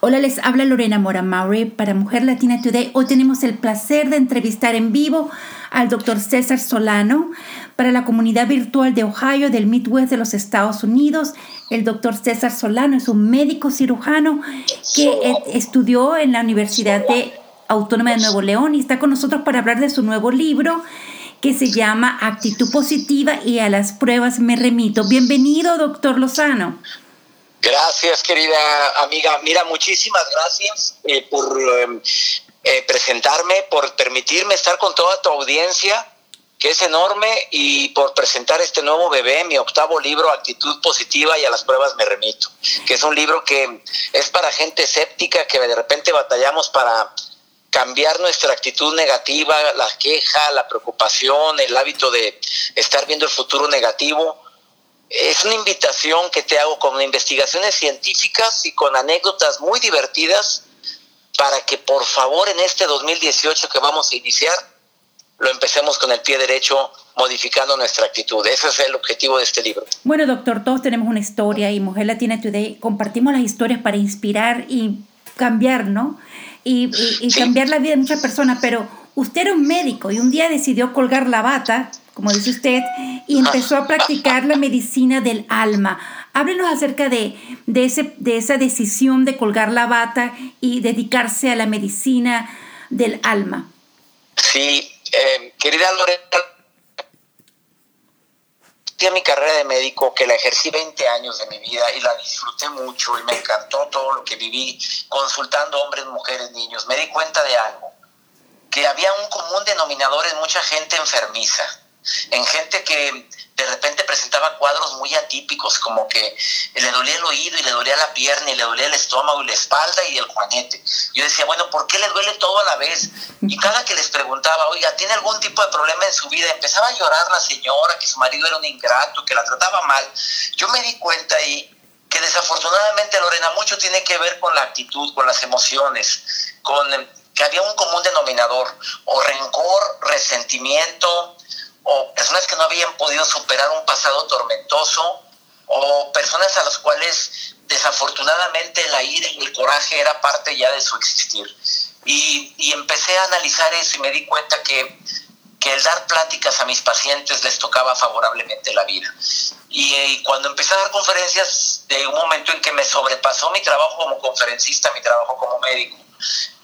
Hola, les habla Lorena Mora Maury para Mujer Latina Today. Hoy tenemos el placer de entrevistar en vivo al doctor César Solano para la comunidad virtual de Ohio del Midwest de los Estados Unidos. El doctor César Solano es un médico cirujano que estudió en la Universidad de Autónoma de Nuevo León y está con nosotros para hablar de su nuevo libro que se llama Actitud Positiva y a las pruebas me remito. Bienvenido, doctor Lozano. Gracias, querida amiga. Mira, muchísimas gracias eh, por em, eh, presentarme, por permitirme estar con toda tu audiencia, que es enorme, y por presentar este nuevo bebé, mi octavo libro, Actitud Positiva y a las pruebas me remito, que es un libro que es para gente escéptica, que de repente batallamos para cambiar nuestra actitud negativa, la queja, la preocupación, el hábito de estar viendo el futuro negativo. Es una invitación que te hago con investigaciones científicas y con anécdotas muy divertidas para que por favor en este 2018 que vamos a iniciar lo empecemos con el pie derecho modificando nuestra actitud. Ese es el objetivo de este libro. Bueno, doctor, todos tenemos una historia y Mujer Latina Today compartimos las historias para inspirar y cambiar, ¿no? y, cambiar la vida de muchas personas, pero usted era un médico y un día decidió colgar la bata, como dice usted, y empezó a practicar la medicina del alma. Háblenos acerca de, de, ese, de esa decisión de colgar la bata y dedicarse a la medicina del alma. Sí, eh, querida Lorena, mi carrera de médico, que la ejercí 20 años de mi vida y la disfruté mucho y me encantó todo lo que viví consultando hombres, mujeres, niños. Me di cuenta de algo, que había un común denominador en mucha gente enfermiza, en gente que de repente presentaba cuadros muy atípicos, como que le dolía el oído y le dolía la pierna y le dolía el estómago y la espalda y el juanete. Yo decía, bueno, ¿por qué le duele todo a la vez? Y cada que les preguntaba, oiga, ¿tiene algún tipo de problema en su vida? Empezaba a llorar la señora, que su marido era un ingrato, que la trataba mal. Yo me di cuenta ahí que desafortunadamente, Lorena, mucho tiene que ver con la actitud, con las emociones, con que había un común denominador, o rencor, resentimiento, o personas que no habían podido superar un pasado tormentoso, o personas a las cuales desafortunadamente la ira y el coraje era parte ya de su existir. Y, y empecé a analizar eso y me di cuenta que, que, el dar pláticas a mis pacientes les tocaba favorablemente la vida. Y, y, cuando empecé a dar conferencias, de un momento en que me sobrepasó mi trabajo como conferencista, mi trabajo como médico.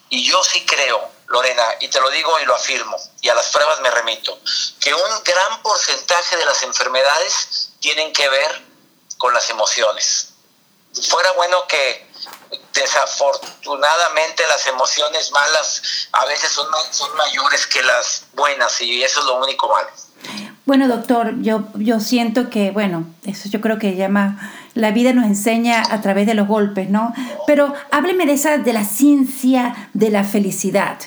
Y yo sí creo Lorena, y te lo digo y lo afirmo, y a las pruebas me remito, que un gran porcentaje de las enfermedades tienen que ver con las emociones. Fuera bueno que desafortunadamente las emociones malas a veces son, mayores que las buenas y eso es lo único malo. Bueno, doctor, yo, yo siento que, bueno, eso yo creo que llama, la vida nos enseña a través de los golpes, ¿no? Pero hábleme de esa, de la ciencia de la felicidad.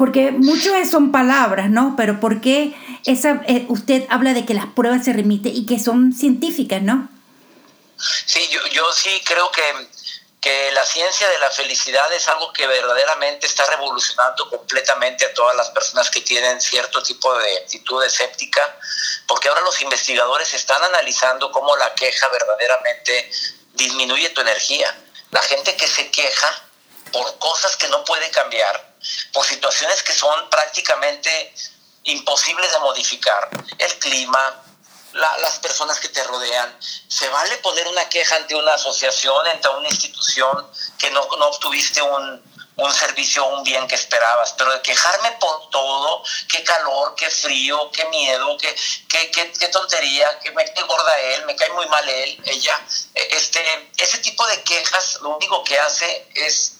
Porque muchas son palabras, ¿no? Pero ¿por qué esa, eh, usted habla de que las pruebas se remiten y que son científicas, ¿no? Sí, yo, yo sí creo que, que la ciencia de la felicidad es algo que verdaderamente está revolucionando completamente a todas las personas que tienen cierto tipo de actitud escéptica, porque ahora los investigadores están analizando cómo la queja verdaderamente disminuye tu energía. La gente que se queja por cosas que no puede cambiar, por situaciones que son prácticamente imposibles de modificar. El clima, las personas que te rodean. Se vale poner una queja ante una asociación, ante una institución que no, no obtuviste un, un servicio un bien que esperabas, pero de quejarme por todo, qué calor, qué frío, qué miedo, qué, qué, qué, qué tontería, que me cae gorda él, me cae muy mal él, ella, este, ese tipo de quejas lo único que hace es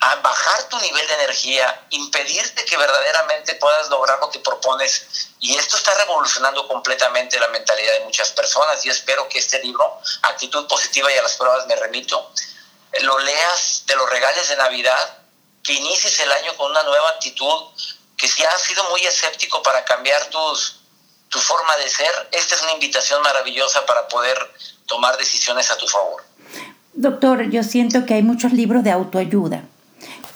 a bajar tu nivel de energía, impedirte que verdaderamente puedas lograr lo que propones. Y esto está revolucionando completamente la mentalidad de muchas personas y espero que este libro, Actitud Positiva y a las pruebas me remito, lo leas, te lo regales de Navidad, que inicies el año con una nueva actitud, que si has sido muy escéptico para cambiar tus, tu forma de ser, esta es una invitación maravillosa para poder tomar decisiones a tu favor. Doctor, yo siento que hay muchos libros de autoayuda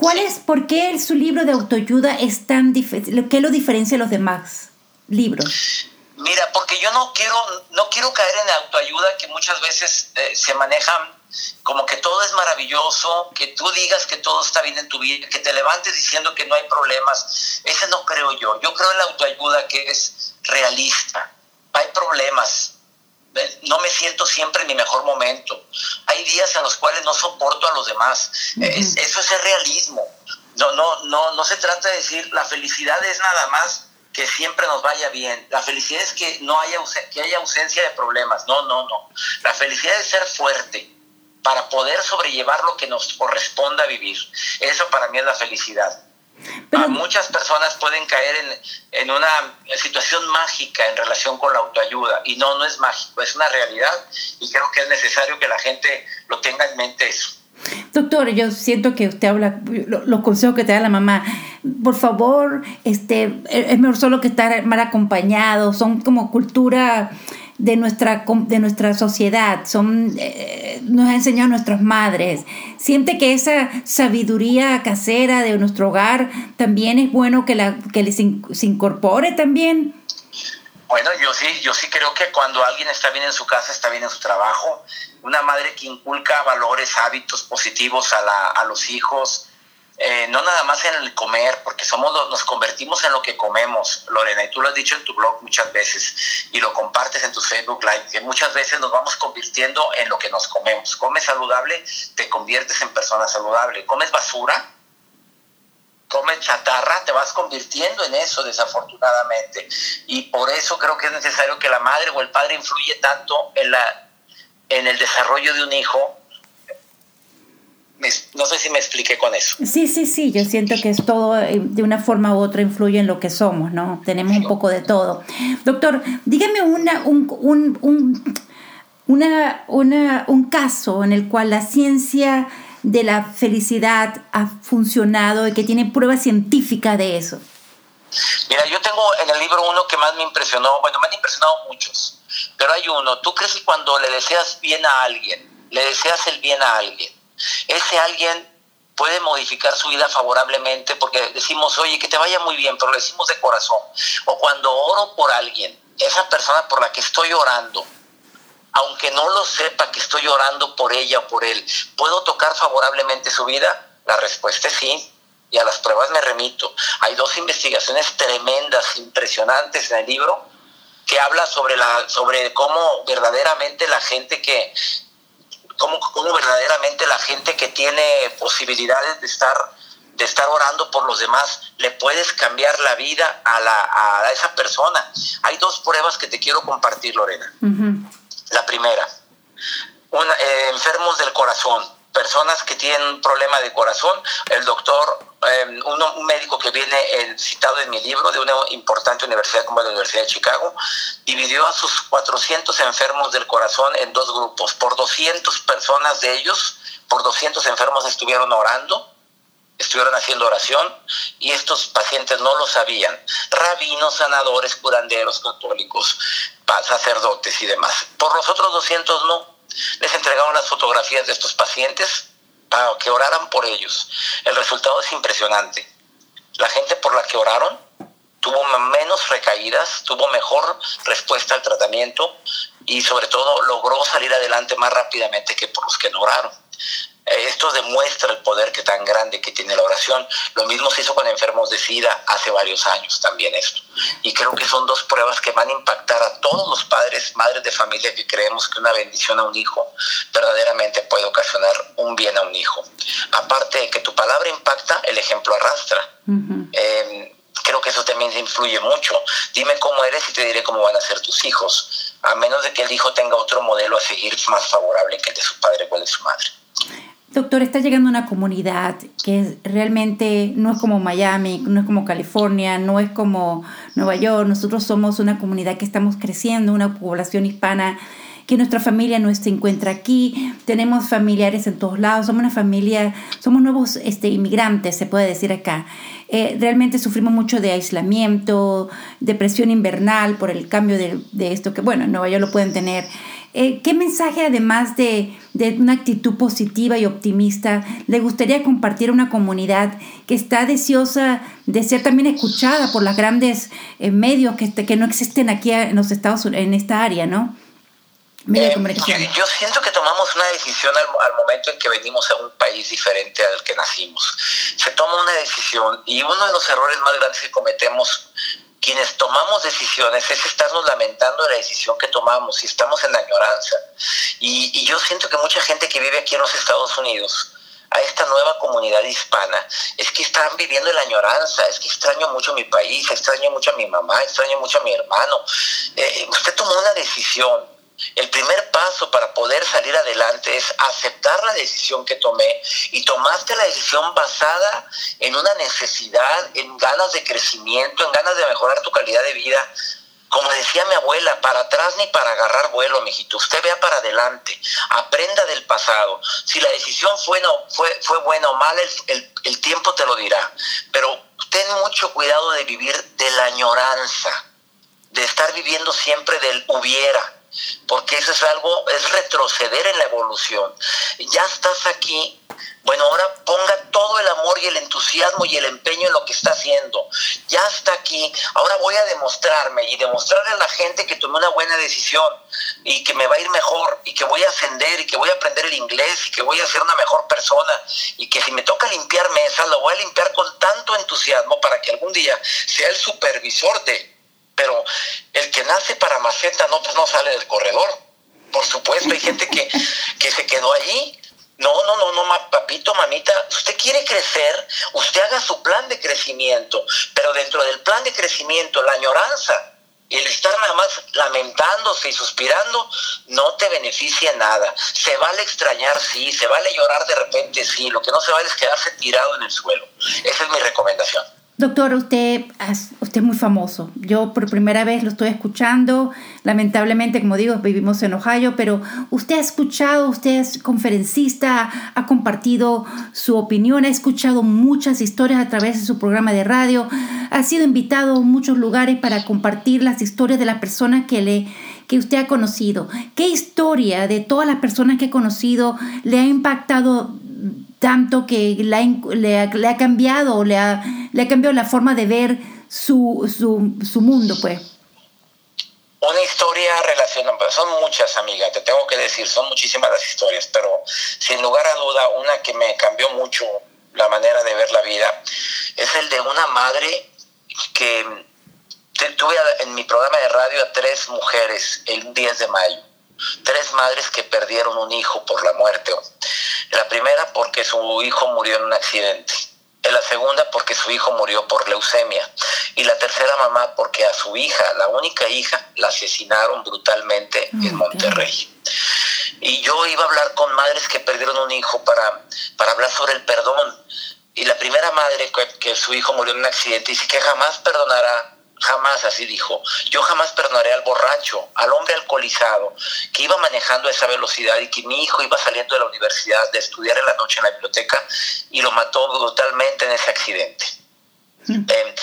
¿Cuál es, por qué su libro de autoayuda es tan difícil? ¿Qué lo diferencia de los demás libros? Mira, porque yo no quiero, no quiero caer en la autoayuda que muchas veces eh, se manejan como que todo es maravilloso, que tú digas que todo está bien en tu vida, que te levantes diciendo que no hay problemas. Ese no creo yo. Yo creo en la autoayuda que es realista. Hay problemas. No me siento siempre en mi mejor momento. Hay días en los cuales no soporto a los demás. eso es el realismo. No, no, no, no se trata de decir la felicidad es nada más que siempre nos vaya bien. La felicidad es que no haya, que haya ausencia de problemas. No, no, no. La felicidad es ser fuerte para poder sobrellevar lo que nos corresponda vivir. Eso para mí es la felicidad. Muchas personas pueden caer en, en, una situación mágica en relación con la autoayuda. Y no, no es mágico, es una realidad. Y creo que es necesario que la gente lo tenga en mente eso. Doctor, yo siento que usted habla, los consejos que te da la mamá, por favor, este, es mejor solo que estar mal acompañado, son como cultura de nuestra, de nuestra sociedad, son, eh, nos ha enseñado nuestras madres. Siente que esa sabiduría casera de nuestro hogar también es bueno que, la, que les se incorpore también. Bueno, yo sí, yo sí creo que cuando alguien está bien en su casa, está bien en su trabajo. Una madre que inculca valores, hábitos positivos a, la, a los hijos, eh, no nada más en el comer, porque somos nos convertimos en lo que comemos, Lorena, y tú lo has dicho en tu blog muchas veces y lo compartes en tu Facebook Live, que muchas veces nos vamos convirtiendo en lo que nos comemos. Comes saludable, te conviertes en persona saludable. Comes basura, comes chatarra, te vas convirtiendo en eso, desafortunadamente. Y por eso creo que es necesario que la madre o el padre influye tanto en, la, en el desarrollo de un hijo. No sé si me expliqué con eso. Sí, sí, sí, yo siento que es todo, eh, de una forma u otra influye en lo que somos, ¿no? Tenemos un poco de todo. Doctor, dígame una, un, un, un, una, una, un caso en el cual la ciencia de la felicidad ha funcionado y que tiene prueba científica de eso? Mira, yo tengo en el libro uno que más me impresionó, bueno, me han impresionado muchos, pero hay uno, tú crees que cuando le deseas bien a alguien, le deseas el bien a alguien, ese alguien puede modificar su vida favorablemente porque decimos, oye, que te vaya muy bien, pero lo decimos de corazón. O cuando oro por alguien, esa persona por la que estoy orando, aunque no lo sepa que estoy orando por ella o por él, ¿puedo tocar favorablemente su vida? La respuesta es sí. Y a las pruebas me remito. Hay dos investigaciones tremendas, impresionantes en el libro, que habla sobre, la, sobre cómo verdaderamente la gente que, cómo, cómo verdaderamente la gente que tiene posibilidades de estar de estar orando por los demás, le puedes cambiar la vida a, la, a esa persona. Hay dos pruebas que te quiero compartir, Lorena. La primera, eh, enfermos del corazón, personas que tienen un problema de corazón. El doctor, eh, un médico que viene citado en mi libro de una importante universidad como la Universidad de Chicago, dividió a sus 400 enfermos del corazón en dos grupos. Por 200 personas de ellos, por 200 enfermos estuvieron orando estuvieron haciendo oración y estos pacientes no lo sabían. Rabinos, sanadores, curanderos, católicos, sacerdotes y demás. Por los otros 200 no. Les entregaron las fotografías de estos pacientes para que oraran por ellos. El resultado es impresionante. La gente por la que oraron tuvo menos recaídas, tuvo mejor respuesta al tratamiento y sobre todo logró salir adelante más rápidamente que por los que no oraron. Eh, esto demuestra el poder que tan grande que tiene la oración. Lo mismo se hizo con enfermos de SIDA hace varios años también esto. Y creo que son dos pruebas que van a impactar a todos los padres, madres de familia que creemos que una bendición a un hijo verdaderamente puede ocasionar un bien a un hijo. Aparte de que tu palabra impacta, el ejemplo arrastra. Em, creo que eso también influye mucho. Dime cómo eres y te diré cómo van a ser tus hijos, a menos de que el hijo tenga otro modelo a seguir más favorable que el de su padre o el de su madre. Doctor, está llegando una comunidad que realmente no es como Miami, no es como California, no es como Nueva York. Nosotros somos una comunidad que estamos creciendo, una población hispana que nuestra familia no se encuentra aquí, tenemos familiares en todos lados, somos una familia, somos nuevos este, inmigrantes, se puede decir acá. Eh, realmente sufrimos mucho de aislamiento, depresión invernal por el cambio de, de esto, que bueno, en Nueva York lo pueden tener. Eh, ¿Qué mensaje, además de, una actitud positiva y optimista, le gustaría compartir a una comunidad que está deseosa de ser también escuchada por los grandes eh, medios que, que no existen aquí en los Estados Unidos, en esta área, ¿no? Eh, yo, siento que tomamos una decisión al, momento en que venimos a un país diferente al que nacimos. Se toma una decisión y uno de los errores más grandes que cometemos quienes tomamos decisiones es estarnos lamentando de la decisión que tomamos y estamos en la añoranza. Y, yo siento que mucha gente que vive aquí en los Estados Unidos, a esta nueva comunidad hispana es que están viviendo en la añoranza, es que extraño mucho mi país, extraño mucho a mi mamá, extraño mucho a mi hermano. Eh, usted tomó una decisión. El primer paso para poder salir adelante es aceptar la decisión que tomé y tomaste la decisión basada en una necesidad, en ganas de crecimiento, en ganas de mejorar tu calidad de vida como decía mi abuela, para atrás ni para agarrar vuelo, mijito. Usted vea para adelante, aprenda del pasado. Si la decisión fue, no, fue, fue buena o mala, el, el tiempo te lo dirá. Pero ten mucho cuidado de vivir de la añoranza, de estar viviendo siempre del hubiera porque eso es algo, es retroceder en la evolución. Ya estás aquí, bueno, ahora ponga todo el amor y el entusiasmo y el empeño en lo que está haciendo. Ya está aquí, ahora voy a demostrarme y demostrarle a la gente que tomé una buena decisión y que me va a ir mejor y que voy a ascender y que voy a aprender el inglés y que voy a ser una mejor persona y que si me toca limpiar mesas, lo voy a limpiar con tanto entusiasmo para que algún día sea el supervisor de pero el que nace para maceta no, pues no sale del corredor. Por supuesto, hay gente que, que se quedó allí. No, no, no, no, papito, mamita, usted quiere crecer, usted haga su plan de crecimiento, pero dentro del plan de crecimiento, la añoranza, el estar nada más lamentándose y suspirando, no te beneficia nada. Se vale extrañar, sí, se vale llorar de repente, sí, lo que no se vale es quedarse tirado en el suelo. Esa es mi recomendación. Doctor, usted, usted es muy famoso. Yo por primera vez lo estoy escuchando. Lamentablemente, como digo, vivimos en Ohio, pero usted ha escuchado, usted es conferencista, ha compartido su opinión, ha escuchado muchas historias a través de su programa de radio, ha sido invitado a muchos lugares para compartir las historias de las personas que le que usted ha conocido. ¿Qué historia de todas las personas que ha conocido le ha impactado tanto que le ha, le ha, cambiado le ha, le ha cambiado la forma de ver su, su, su mundo, pues. Una historia relacionada, son muchas amigas, te tengo que decir, son muchísimas las historias, pero sin lugar a duda, una que me cambió mucho la manera de ver la vida es el de una madre que tuve en mi programa de radio a tres mujeres el 10 de mayo tres madres que perdieron un hijo por la muerte. La primera porque su hijo murió en un accidente. La segunda porque su hijo murió por leucemia. Y la tercera mamá porque a su hija, la única hija, la asesinaron brutalmente en Monterrey. Y yo iba a hablar con madres que perdieron un hijo para, para hablar sobre el perdón. Y la primera madre que, que su hijo murió en un accidente dice que jamás perdonará Jamás, así dijo. Yo jamás perdonaré al borracho, al hombre alcoholizado, que iba manejando a esa velocidad y que mi hijo iba saliendo de la universidad de estudiar en la noche en la biblioteca y lo mató brutalmente en ese accidente. Eh,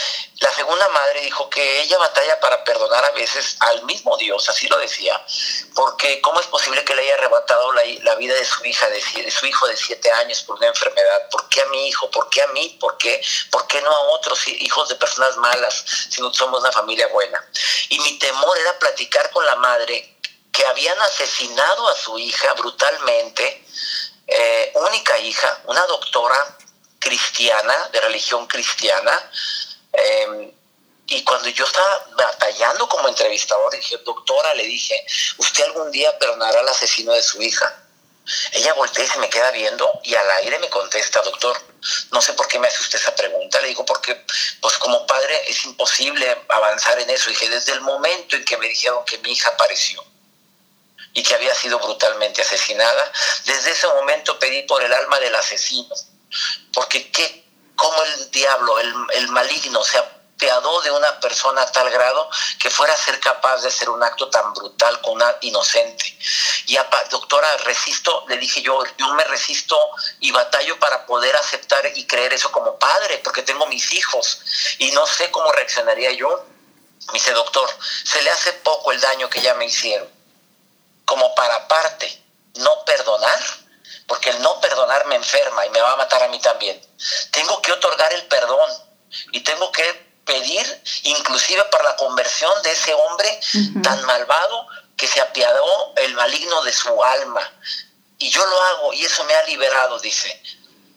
la segunda madre dijo que ella batalla para perdonar a veces al mismo Dios, así lo decía, porque ¿cómo es posible que le haya arrebatado la, vida de su hija, de, su hijo de siete años por una enfermedad? ¿Por qué a mi hijo? ¿Por qué a mí? ¿Por qué, ¿Por qué no a otros hijos de personas malas si no somos una familia buena? Y mi temor era platicar con la madre que habían asesinado a su hija brutalmente, eh, única hija, una doctora cristiana, de religión cristiana. Em, y cuando yo estaba batallando como entrevistador, dije, doctora, le dije, ¿usted algún día perdonará al asesino de su hija? Ella voltea y se me queda viendo y al aire me contesta, doctor, no sé por qué me hace usted esa pregunta. Le digo, porque pues como padre es imposible avanzar en eso. Dije, desde el momento en que me dijeron que mi hija apareció y que había sido brutalmente asesinada, desde ese momento pedí por el alma del asesino porque qué, cómo el diablo, el, el maligno se apiadó de una persona a tal grado que fuera a ser capaz de hacer un acto tan brutal con una inocente. Y a, doctora, resisto, le dije yo, yo me resisto y batallo para poder aceptar y creer eso como padre, porque tengo mis hijos y no sé cómo reaccionaría yo. Me dice, doctor, se le hace poco el daño que ya me hicieron, como para parte, no perdonar porque el no perdonar me enferma y me va a matar a mí también. Tengo que otorgar el perdón y tengo que pedir inclusive para la conversión de ese hombre tan malvado que se apiadó el maligno de su alma. Y yo lo hago y eso me ha liberado, dice.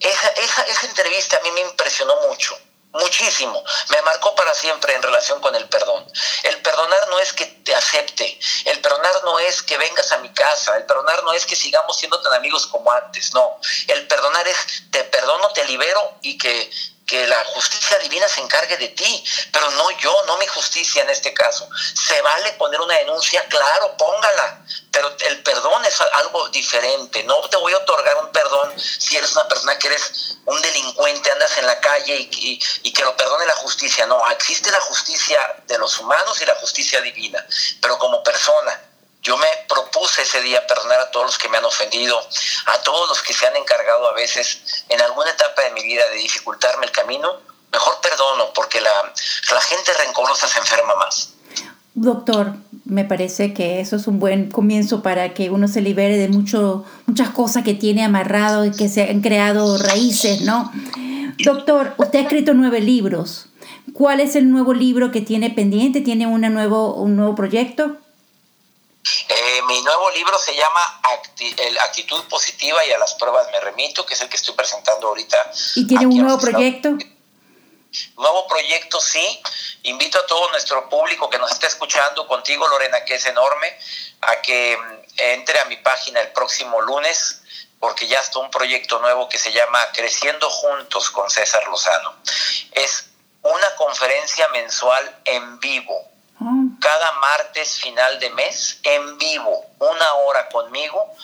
Esa, esa, esa entrevista a mí me impresionó mucho muchísimo. Me marcó para siempre en relación con el perdón. El perdonar no es que te acepte, el perdonar no es que vengas a mi casa, el perdonar no es que sigamos siendo tan amigos como antes, no. El perdonar es te perdono, te libero y que que la justicia divina se encargue de ti, pero no yo, no mi justicia en este caso. Se vale poner una denuncia, claro, póngala, pero el perdón es algo diferente. No te voy a otorgar un perdón si eres una persona que eres un delincuente, andas en la calle y, y que lo perdone la justicia. No, existe la justicia de los humanos y la justicia divina, pero como persona yo me propuse ese día perdonar a todos los que me han ofendido, a todos los que se han encargado a veces en alguna etapa de mi vida de dificultarme el camino. Mejor perdono porque la, gente rencorosa se enferma más. Doctor, me parece que eso es un buen comienzo para que uno se libere de mucho, muchas cosas que tiene amarrado y que se han creado raíces, ¿no? Doctor, usted ha escrito nueve libros. ¿Cuál es el nuevo libro que tiene pendiente? ¿Tiene una nuevo, un nuevo proyecto? Eh, mi nuevo libro se llama Actitud Positiva y a las pruebas me remito, que es el que estoy presentando ahorita. ¿Y tiene un nuevo proyecto? Nuevo proyecto, sí. Invito a todo nuestro público que nos está escuchando, contigo Lorena, que es enorme, a que mm, entre a mi página el próximo lunes, porque ya está un proyecto nuevo que se llama Creciendo Juntos con César Lozano. Es una conferencia mensual en vivo cada martes final de mes en vivo, una hora conmigo,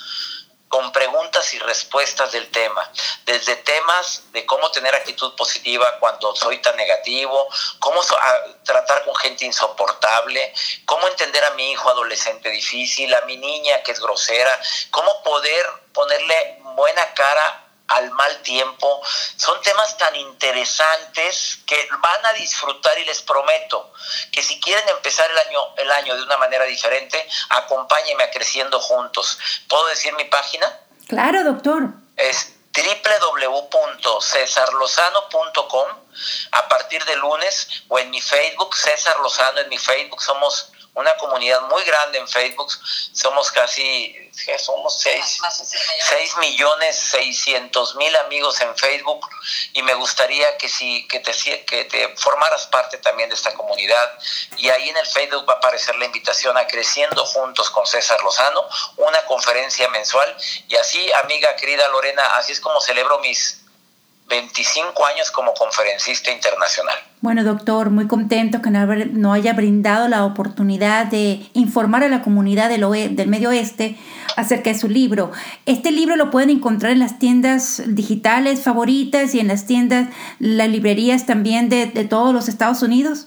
con preguntas y respuestas del tema, desde temas de cómo tener actitud positiva cuando soy tan negativo, cómo tratar con gente insoportable, cómo entender a mi hijo adolescente difícil, a mi niña que es grosera, cómo poder ponerle buena cara al mal tiempo. Son temas tan interesantes que van a disfrutar y les prometo que si quieren empezar el año, el año de una manera diferente, acompáñenme a Creciendo Juntos. ¿Puedo decir mi página? Claro, doctor. Es www.cesarlozano.com a partir de lunes o en mi Facebook, César Lozano en mi Facebook, somos una comunidad muy grande en Facebook. Somos casi, somos 6, millones 600 mil amigos en Facebook y me gustaría que, si, que, te, que te formaras parte también de esta comunidad. Y ahí en el Facebook va a aparecer la invitación a Creciendo Juntos con César Lozano, una conferencia mensual. Y así, amiga querida Lorena, así es como celebro mis 25 años como conferencista internacional. Bueno, doctor, muy contento que no haya brindado la oportunidad de informar a la comunidad del, del Medio Oeste acerca de su libro. Este libro lo pueden encontrar en las tiendas digitales favoritas y en las tiendas, las librerías también de, todos los Estados Unidos.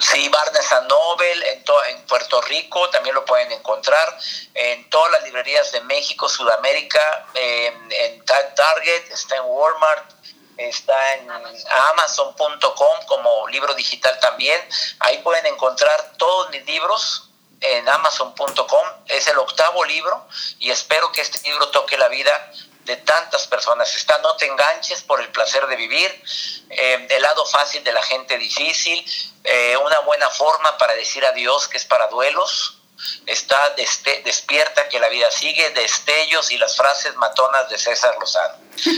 Sí, Barnes Noble en, en Puerto Rico también lo pueden encontrar, en todas las librerías de México, Sudamérica, en, en Target, está en Walmart, está en amazon.com como libro digital también. Ahí pueden encontrar todos mis libros en amazon.com. Es el octavo libro y espero que este libro toque la vida de tantas personas. Está No te enganches por el placer de vivir, eh, el lado fácil de la gente difícil, eh, una buena forma para decir adiós que es para duelos, está despierta que la vida sigue, destellos y las frases matonas de César Lozano.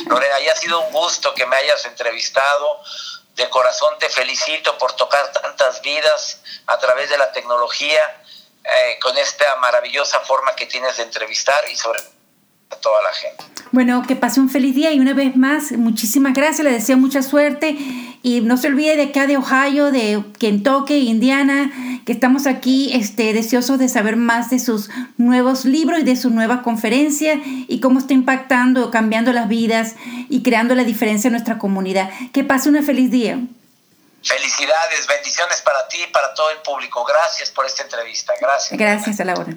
Lorena, ha sido un gusto que me hayas entrevistado. De corazón te felicito por tocar tantas vidas a través de la tecnología, eh, con esta maravillosa forma que tienes de entrevistar y sobre a toda la gente. Bueno, que pase un feliz día y una vez más, muchísimas gracias, le deseo mucha suerte y no se olvide de acá de Ohio, de Kentucky, Indiana, que estamos aquí este, deseosos de saber más de sus nuevos libros y de su nueva conferencia y cómo está impactando, cambiando las vidas y creando la diferencia en nuestra comunidad. Que pase un feliz día. Felicidades, bendiciones para ti y para todo el público. Gracias por esta entrevista. Gracias. Gracias, a Laura.